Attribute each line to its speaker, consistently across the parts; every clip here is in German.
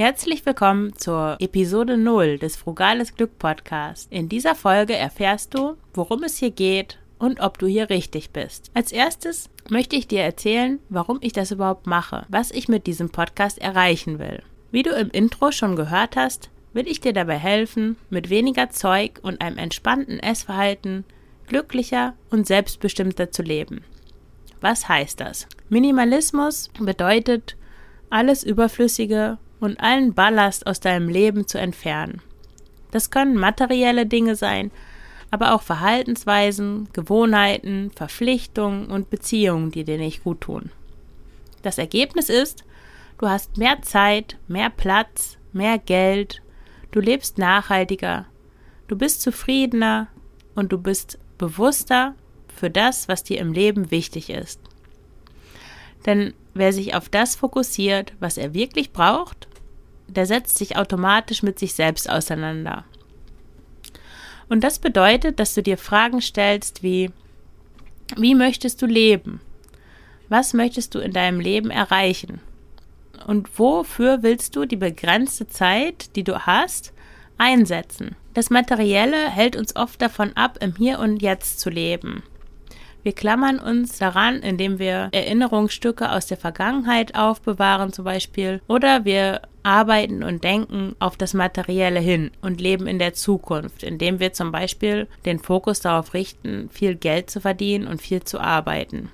Speaker 1: Herzlich willkommen zur Episode 0 des Frugales Glück Podcast. In dieser Folge erfährst du, worum es hier geht und ob du hier richtig bist. Als erstes möchte ich dir erzählen, warum ich das überhaupt mache, was ich mit diesem Podcast erreichen will. Wie du im Intro schon gehört hast, will ich dir dabei helfen, mit weniger Zeug und einem entspannten Essverhalten glücklicher und selbstbestimmter zu leben. Was heißt das? Minimalismus bedeutet, alles Überflüssige und allen Ballast aus deinem Leben zu entfernen. Das können materielle Dinge sein, aber auch Verhaltensweisen, Gewohnheiten, Verpflichtungen und Beziehungen, die dir nicht gut tun. Das Ergebnis ist, du hast mehr Zeit, mehr Platz, mehr Geld, du lebst nachhaltiger, du bist zufriedener und du bist bewusster für das, was dir im Leben wichtig ist. Denn wer sich auf das fokussiert, was er wirklich braucht der setzt sich automatisch mit sich selbst auseinander. Und das bedeutet, dass du dir Fragen stellst wie, wie möchtest du leben? Was möchtest du in deinem Leben erreichen? Und wofür willst du die begrenzte Zeit, die du hast, einsetzen? Das Materielle hält uns oft davon ab, im Hier und Jetzt zu leben. Wir klammern uns daran, indem wir Erinnerungsstücke aus der Vergangenheit aufbewahren zum Beispiel, oder wir arbeiten und denken auf das Materielle hin und leben in der Zukunft, indem wir zum Beispiel den Fokus darauf richten, viel Geld zu verdienen und viel zu arbeiten.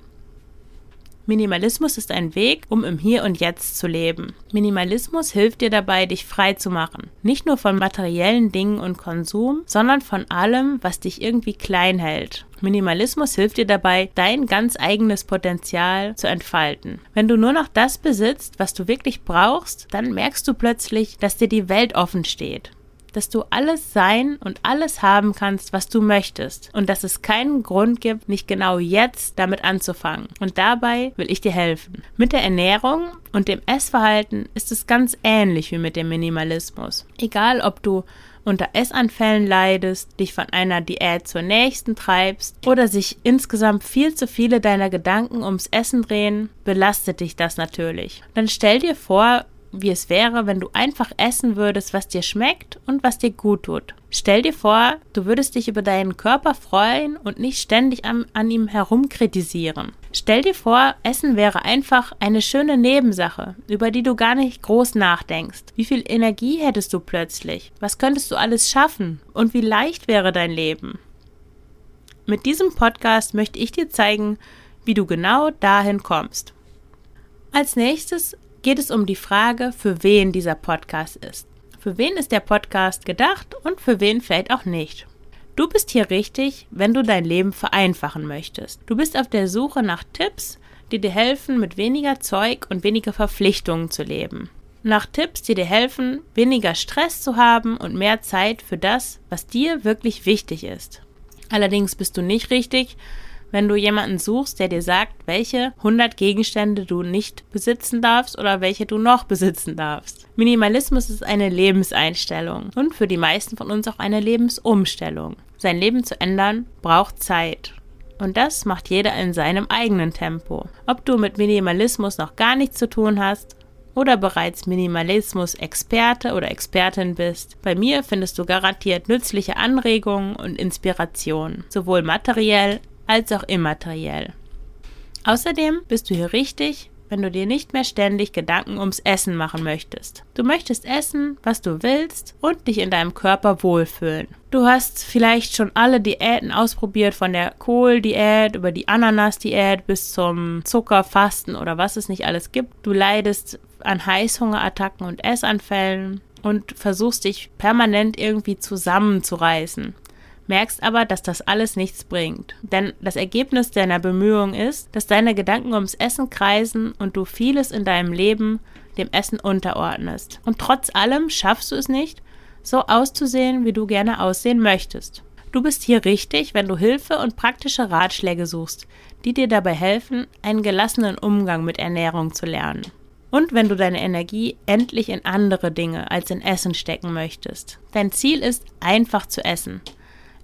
Speaker 1: Minimalismus ist ein Weg, um im Hier und Jetzt zu leben. Minimalismus hilft dir dabei, dich frei zu machen. Nicht nur von materiellen Dingen und Konsum, sondern von allem, was dich irgendwie klein hält. Minimalismus hilft dir dabei, dein ganz eigenes Potenzial zu entfalten. Wenn du nur noch das besitzt, was du wirklich brauchst, dann merkst du plötzlich, dass dir die Welt offen steht dass du alles sein und alles haben kannst, was du möchtest und dass es keinen Grund gibt, nicht genau jetzt damit anzufangen. Und dabei will ich dir helfen. Mit der Ernährung und dem Essverhalten ist es ganz ähnlich wie mit dem Minimalismus. Egal, ob du unter Essanfällen leidest, dich von einer Diät zur nächsten treibst oder sich insgesamt viel zu viele deiner Gedanken ums Essen drehen, belastet dich das natürlich. Dann stell dir vor, wie es wäre, wenn du einfach essen würdest, was dir schmeckt und was dir gut tut. Stell dir vor, du würdest dich über deinen Körper freuen und nicht ständig an, an ihm herumkritisieren. Stell dir vor, Essen wäre einfach eine schöne Nebensache, über die du gar nicht groß nachdenkst. Wie viel Energie hättest du plötzlich? Was könntest du alles schaffen? Und wie leicht wäre dein Leben? Mit diesem Podcast möchte ich dir zeigen, wie du genau dahin kommst. Als nächstes geht es um die Frage, für wen dieser Podcast ist. Für wen ist der Podcast gedacht und für wen vielleicht auch nicht. Du bist hier richtig, wenn du dein Leben vereinfachen möchtest. Du bist auf der Suche nach Tipps, die dir helfen, mit weniger Zeug und weniger Verpflichtungen zu leben. Nach Tipps, die dir helfen, weniger Stress zu haben und mehr Zeit für das, was dir wirklich wichtig ist. Allerdings bist du nicht richtig, wenn du jemanden suchst, der dir sagt, welche 100 Gegenstände du nicht besitzen darfst oder welche du noch besitzen darfst. Minimalismus ist eine Lebenseinstellung und für die meisten von uns auch eine Lebensumstellung. Sein Leben zu ändern braucht Zeit. Und das macht jeder in seinem eigenen Tempo. Ob du mit Minimalismus noch gar nichts zu tun hast oder bereits Minimalismus-Experte oder Expertin bist. Bei mir findest du garantiert nützliche Anregungen und Inspirationen, sowohl materiell als auch immateriell. Außerdem bist du hier richtig, wenn du dir nicht mehr ständig Gedanken ums Essen machen möchtest. Du möchtest essen, was du willst und dich in deinem Körper wohlfühlen. Du hast vielleicht schon alle Diäten ausprobiert, von der Kohldiät über die Ananas-Diät bis zum Zuckerfasten oder was es nicht alles gibt. Du leidest an Heißhungerattacken und Essanfällen und versuchst dich permanent irgendwie zusammenzureißen merkst aber, dass das alles nichts bringt. Denn das Ergebnis deiner Bemühungen ist, dass deine Gedanken ums Essen kreisen und du vieles in deinem Leben dem Essen unterordnest. Und trotz allem schaffst du es nicht, so auszusehen, wie du gerne aussehen möchtest. Du bist hier richtig, wenn du Hilfe und praktische Ratschläge suchst, die dir dabei helfen, einen gelassenen Umgang mit Ernährung zu lernen. Und wenn du deine Energie endlich in andere Dinge als in Essen stecken möchtest. Dein Ziel ist, einfach zu essen.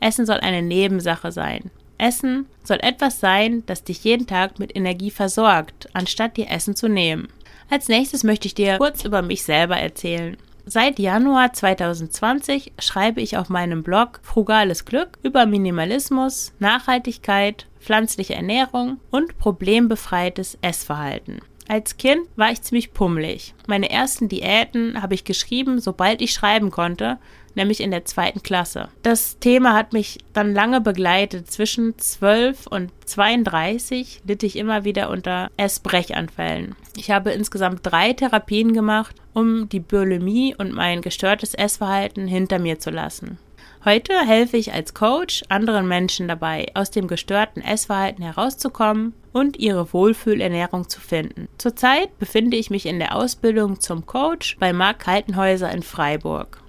Speaker 1: Essen soll eine Nebensache sein. Essen soll etwas sein, das dich jeden Tag mit Energie versorgt, anstatt dir Essen zu nehmen. Als nächstes möchte ich dir kurz über mich selber erzählen. Seit Januar 2020 schreibe ich auf meinem Blog Frugales Glück über Minimalismus, Nachhaltigkeit, pflanzliche Ernährung und problembefreites Essverhalten. Als Kind war ich ziemlich pummelig. Meine ersten Diäten habe ich geschrieben, sobald ich schreiben konnte, nämlich in der zweiten Klasse. Das Thema hat mich dann lange begleitet. Zwischen 12 und 32 litt ich immer wieder unter Essbrechanfällen. Ich habe insgesamt drei Therapien gemacht, um die Bulimie und mein gestörtes Essverhalten hinter mir zu lassen. Heute helfe ich als Coach anderen Menschen dabei, aus dem gestörten Essverhalten herauszukommen und ihre Wohlfühlernährung zu finden. Zurzeit befinde ich mich in der Ausbildung zum Coach bei Marc Kaltenhäuser in Freiburg.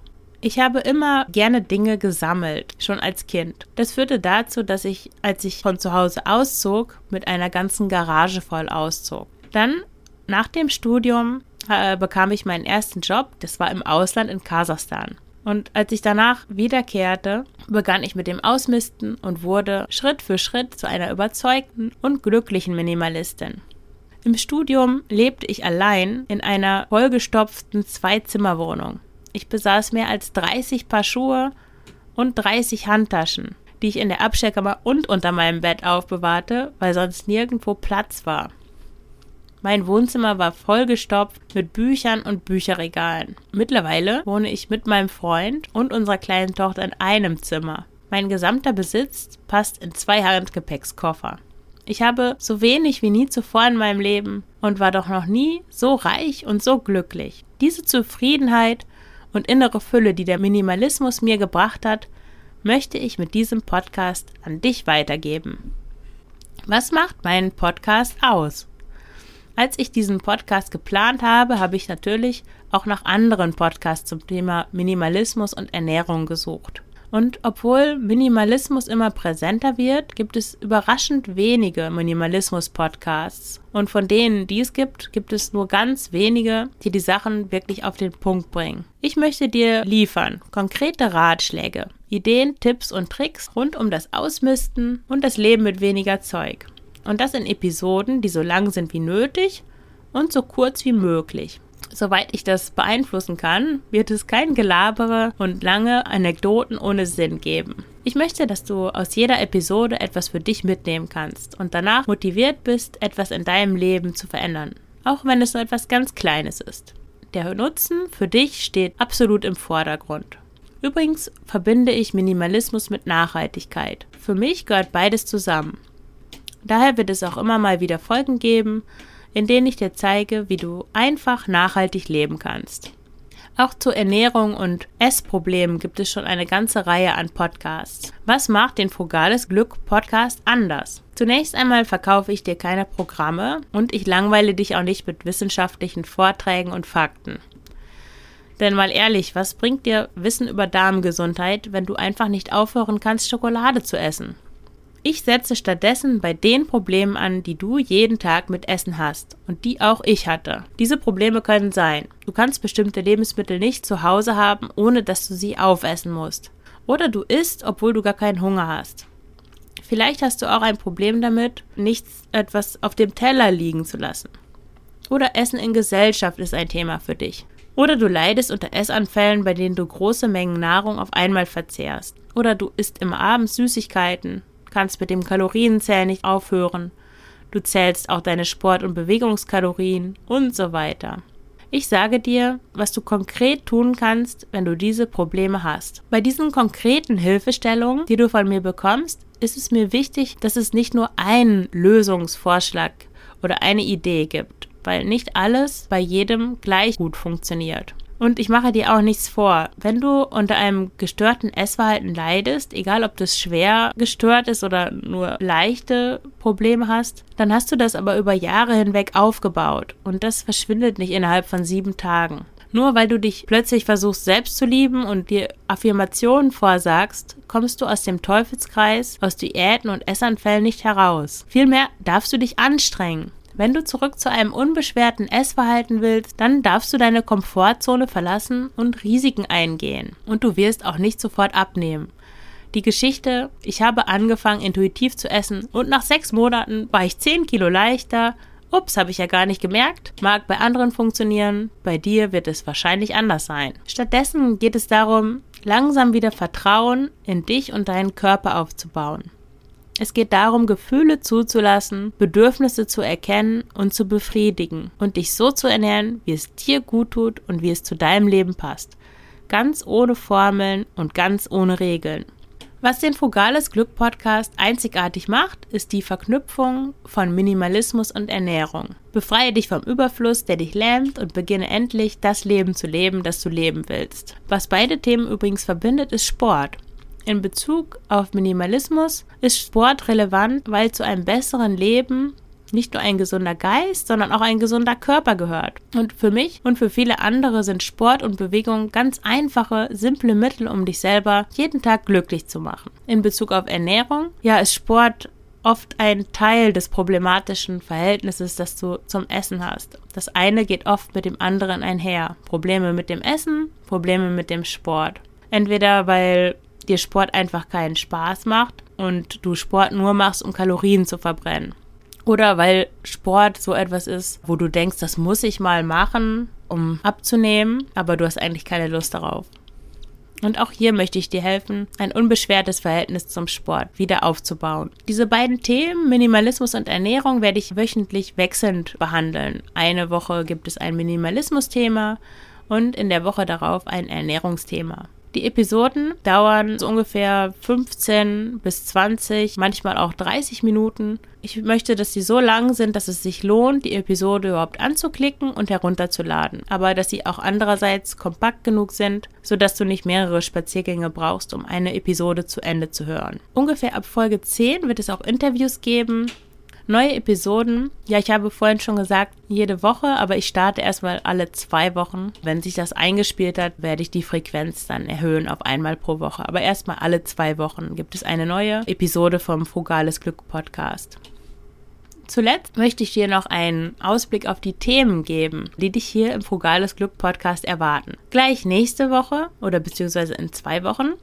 Speaker 1: Ich habe immer gerne Dinge gesammelt, schon als Kind. Das führte dazu, dass ich, als ich von zu Hause auszog, mit einer ganzen Garage voll auszog. Dann, nach dem Studium, äh, bekam ich meinen ersten Job, das war im Ausland in Kasachstan. Und als ich danach wiederkehrte, begann ich mit dem Ausmisten und wurde Schritt für Schritt zu einer überzeugten und glücklichen Minimalistin. Im Studium lebte ich allein in einer vollgestopften Zwei-Zimmer-Wohnung. Ich besaß mehr als 30 Paar Schuhe und 30 Handtaschen, die ich in der Abstellkammer und unter meinem Bett aufbewahrte, weil sonst nirgendwo Platz war. Mein Wohnzimmer war vollgestopft mit Büchern und Bücherregalen. Mittlerweile wohne ich mit meinem Freund und unserer kleinen Tochter in einem Zimmer. Mein gesamter Besitz passt in zwei Handgepäckskoffer. Ich habe so wenig wie nie zuvor in meinem Leben und war doch noch nie so reich und so glücklich. Diese Zufriedenheit und innere Fülle, die der Minimalismus mir gebracht hat, möchte ich mit diesem Podcast an dich weitergeben. Was macht meinen Podcast aus? Als ich diesen Podcast geplant habe, habe ich natürlich auch nach anderen Podcasts zum Thema Minimalismus und Ernährung gesucht. Und obwohl Minimalismus immer präsenter wird, gibt es überraschend wenige Minimalismus-Podcasts. Und von denen, die es gibt, gibt es nur ganz wenige, die die Sachen wirklich auf den Punkt bringen. Ich möchte dir liefern konkrete Ratschläge, Ideen, Tipps und Tricks rund um das Ausmisten und das Leben mit weniger Zeug. Und das in Episoden, die so lang sind wie nötig und so kurz wie möglich. Soweit ich das beeinflussen kann, wird es kein Gelabere und lange Anekdoten ohne Sinn geben. Ich möchte, dass du aus jeder Episode etwas für dich mitnehmen kannst und danach motiviert bist, etwas in deinem Leben zu verändern, auch wenn es nur etwas ganz Kleines ist. Der Nutzen für dich steht absolut im Vordergrund. Übrigens verbinde ich Minimalismus mit Nachhaltigkeit. Für mich gehört beides zusammen. Daher wird es auch immer mal wieder Folgen geben, in denen ich dir zeige, wie du einfach nachhaltig leben kannst. Auch zur Ernährung und Essproblemen gibt es schon eine ganze Reihe an Podcasts. Was macht den Frugales Glück Podcast anders? Zunächst einmal verkaufe ich dir keine Programme und ich langweile dich auch nicht mit wissenschaftlichen Vorträgen und Fakten. Denn mal ehrlich, was bringt dir Wissen über Darmgesundheit, wenn du einfach nicht aufhören kannst, Schokolade zu essen? Ich setze stattdessen bei den Problemen an, die du jeden Tag mit Essen hast und die auch ich hatte. Diese Probleme können sein, du kannst bestimmte Lebensmittel nicht zu Hause haben, ohne dass du sie aufessen musst. Oder du isst, obwohl du gar keinen Hunger hast. Vielleicht hast du auch ein Problem damit, nichts etwas auf dem Teller liegen zu lassen. Oder Essen in Gesellschaft ist ein Thema für dich. Oder du leidest unter Essanfällen, bei denen du große Mengen Nahrung auf einmal verzehrst. Oder du isst im Abend Süßigkeiten kannst mit dem Kalorienzählen nicht aufhören. Du zählst auch deine Sport- und Bewegungskalorien und so weiter. Ich sage dir, was du konkret tun kannst, wenn du diese Probleme hast. Bei diesen konkreten Hilfestellungen, die du von mir bekommst, ist es mir wichtig, dass es nicht nur einen Lösungsvorschlag oder eine Idee gibt, weil nicht alles bei jedem gleich gut funktioniert. Und ich mache dir auch nichts vor. Wenn du unter einem gestörten Essverhalten leidest, egal ob das schwer gestört ist oder nur leichte Probleme hast, dann hast du das aber über Jahre hinweg aufgebaut. Und das verschwindet nicht innerhalb von sieben Tagen. Nur weil du dich plötzlich versuchst selbst zu lieben und dir Affirmationen vorsagst, kommst du aus dem Teufelskreis, aus Diäten und Essanfällen nicht heraus. Vielmehr darfst du dich anstrengen. Wenn du zurück zu einem unbeschwerten Essverhalten willst, dann darfst du deine Komfortzone verlassen und Risiken eingehen. Und du wirst auch nicht sofort abnehmen. Die Geschichte, ich habe angefangen intuitiv zu essen und nach sechs Monaten war ich zehn Kilo leichter. Ups, habe ich ja gar nicht gemerkt. Mag bei anderen funktionieren, bei dir wird es wahrscheinlich anders sein. Stattdessen geht es darum, langsam wieder Vertrauen in dich und deinen Körper aufzubauen. Es geht darum, Gefühle zuzulassen, Bedürfnisse zu erkennen und zu befriedigen und dich so zu ernähren, wie es dir gut tut und wie es zu deinem Leben passt. Ganz ohne Formeln und ganz ohne Regeln. Was den Frugales Glück Podcast einzigartig macht, ist die Verknüpfung von Minimalismus und Ernährung. Befreie dich vom Überfluss, der dich lähmt und beginne endlich das Leben zu leben, das du leben willst. Was beide Themen übrigens verbindet, ist Sport. In Bezug auf Minimalismus ist Sport relevant, weil zu einem besseren Leben nicht nur ein gesunder Geist, sondern auch ein gesunder Körper gehört. Und für mich und für viele andere sind Sport und Bewegung ganz einfache, simple Mittel, um dich selber jeden Tag glücklich zu machen. In Bezug auf Ernährung, ja, ist Sport oft ein Teil des problematischen Verhältnisses, das du zum Essen hast. Das eine geht oft mit dem anderen einher. Probleme mit dem Essen, Probleme mit dem Sport. Entweder weil dir Sport einfach keinen Spaß macht und du Sport nur machst, um Kalorien zu verbrennen. Oder weil Sport so etwas ist, wo du denkst, das muss ich mal machen, um abzunehmen, aber du hast eigentlich keine Lust darauf. Und auch hier möchte ich dir helfen, ein unbeschwertes Verhältnis zum Sport wieder aufzubauen. Diese beiden Themen, Minimalismus und Ernährung, werde ich wöchentlich wechselnd behandeln. Eine Woche gibt es ein Minimalismus-Thema und in der Woche darauf ein Ernährungsthema. Die Episoden dauern so ungefähr 15 bis 20, manchmal auch 30 Minuten. Ich möchte, dass sie so lang sind, dass es sich lohnt, die Episode überhaupt anzuklicken und herunterzuladen. Aber dass sie auch andererseits kompakt genug sind, sodass du nicht mehrere Spaziergänge brauchst, um eine Episode zu Ende zu hören. Ungefähr ab Folge 10 wird es auch Interviews geben Neue Episoden, ja, ich habe vorhin schon gesagt, jede Woche, aber ich starte erstmal alle zwei Wochen. Wenn sich das eingespielt hat, werde ich die Frequenz dann erhöhen auf einmal pro Woche. Aber erstmal alle zwei Wochen gibt es eine neue Episode vom Frugales Glück Podcast. Zuletzt möchte ich dir noch einen Ausblick auf die Themen geben, die dich hier im Frugales Glück Podcast erwarten. Gleich nächste Woche oder beziehungsweise in zwei Wochen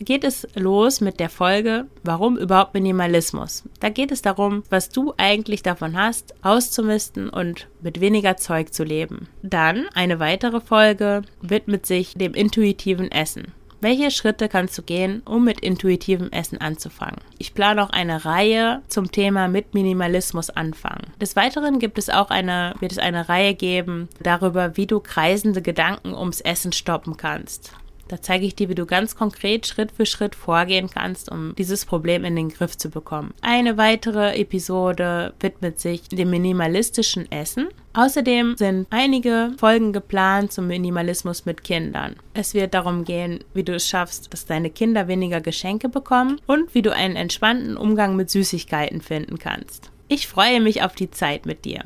Speaker 1: geht es los mit der Folge, warum überhaupt Minimalismus? Da geht es darum, was du eigentlich davon hast, auszumisten und mit weniger Zeug zu leben. Dann eine weitere Folge widmet sich dem intuitiven Essen. Welche Schritte kannst du gehen, um mit intuitivem Essen anzufangen? Ich plane auch eine Reihe zum Thema mit Minimalismus anfangen. Des Weiteren gibt es auch eine, wird es eine Reihe geben darüber, wie du kreisende Gedanken ums Essen stoppen kannst. Da zeige ich dir, wie du ganz konkret Schritt für Schritt vorgehen kannst, um dieses Problem in den Griff zu bekommen. Eine weitere Episode widmet sich dem minimalistischen Essen. Außerdem sind einige Folgen geplant zum Minimalismus mit Kindern. Es wird darum gehen, wie du es schaffst, dass deine Kinder weniger Geschenke bekommen und wie du einen entspannten Umgang mit Süßigkeiten finden kannst. Ich freue mich auf die Zeit mit dir.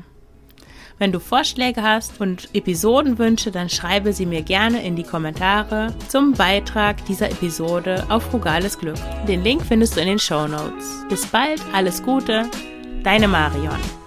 Speaker 1: Wenn du Vorschläge hast und Episodenwünsche, dann schreibe sie mir gerne in die Kommentare zum Beitrag dieser Episode auf Frugales Glück. Den Link findest du in den Show Notes. Bis bald, alles Gute, deine Marion.